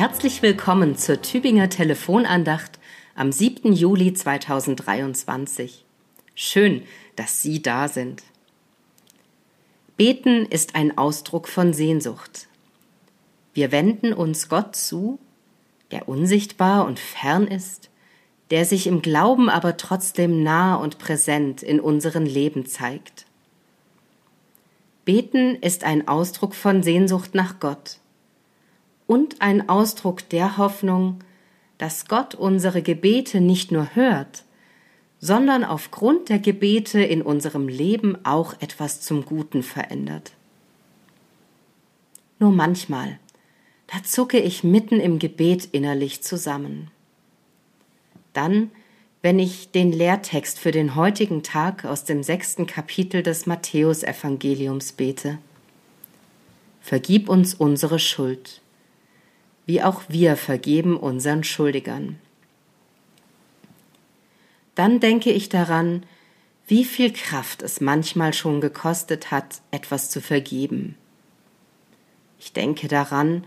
Herzlich willkommen zur Tübinger Telefonandacht am 7. Juli 2023. Schön, dass Sie da sind. Beten ist ein Ausdruck von Sehnsucht. Wir wenden uns Gott zu, der unsichtbar und fern ist, der sich im Glauben aber trotzdem nah und präsent in unseren Leben zeigt. Beten ist ein Ausdruck von Sehnsucht nach Gott und ein Ausdruck der Hoffnung, dass Gott unsere Gebete nicht nur hört, sondern aufgrund der Gebete in unserem Leben auch etwas zum Guten verändert. Nur manchmal, da zucke ich mitten im Gebet innerlich zusammen. Dann, wenn ich den Lehrtext für den heutigen Tag aus dem sechsten Kapitel des Matthäusevangeliums bete. Vergib uns unsere Schuld wie auch wir vergeben unseren Schuldigern. Dann denke ich daran, wie viel Kraft es manchmal schon gekostet hat, etwas zu vergeben. Ich denke daran,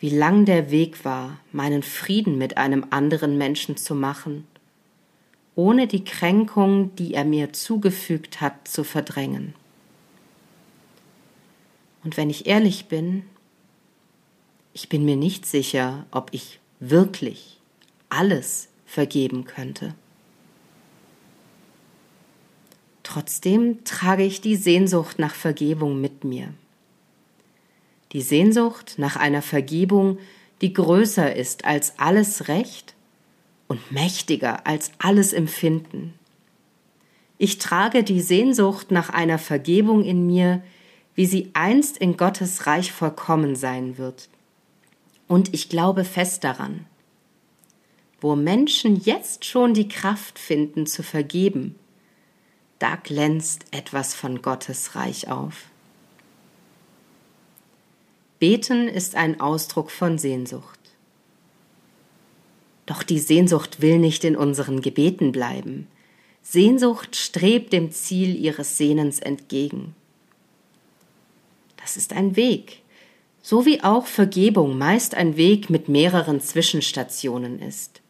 wie lang der Weg war, meinen Frieden mit einem anderen Menschen zu machen, ohne die Kränkung, die er mir zugefügt hat, zu verdrängen. Und wenn ich ehrlich bin, ich bin mir nicht sicher, ob ich wirklich alles vergeben könnte. Trotzdem trage ich die Sehnsucht nach Vergebung mit mir. Die Sehnsucht nach einer Vergebung, die größer ist als alles Recht und mächtiger als alles Empfinden. Ich trage die Sehnsucht nach einer Vergebung in mir, wie sie einst in Gottes Reich vollkommen sein wird, und ich glaube fest daran, wo Menschen jetzt schon die Kraft finden zu vergeben, da glänzt etwas von Gottes Reich auf. Beten ist ein Ausdruck von Sehnsucht. Doch die Sehnsucht will nicht in unseren Gebeten bleiben. Sehnsucht strebt dem Ziel ihres Sehnens entgegen. Das ist ein Weg, so wie auch Vergebung meist ein Weg mit mehreren Zwischenstationen ist,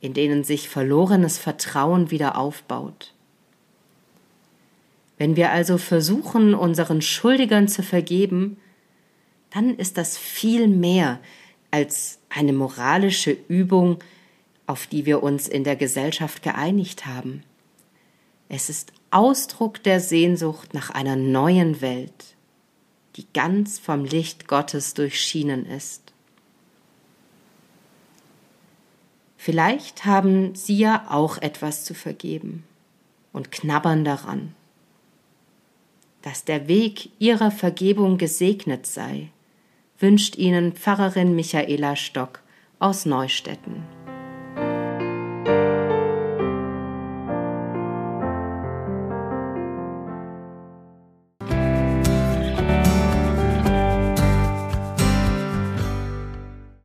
in denen sich verlorenes Vertrauen wieder aufbaut. Wenn wir also versuchen, unseren Schuldigern zu vergeben, dann ist das viel mehr als eine moralische Übung, auf die wir uns in der Gesellschaft geeinigt haben. Es ist Ausdruck der Sehnsucht nach einer neuen Welt, die ganz vom Licht Gottes durchschienen ist. Vielleicht haben Sie ja auch etwas zu vergeben und knabbern daran, dass der Weg Ihrer Vergebung gesegnet sei, wünscht Ihnen Pfarrerin Michaela Stock aus Neustetten.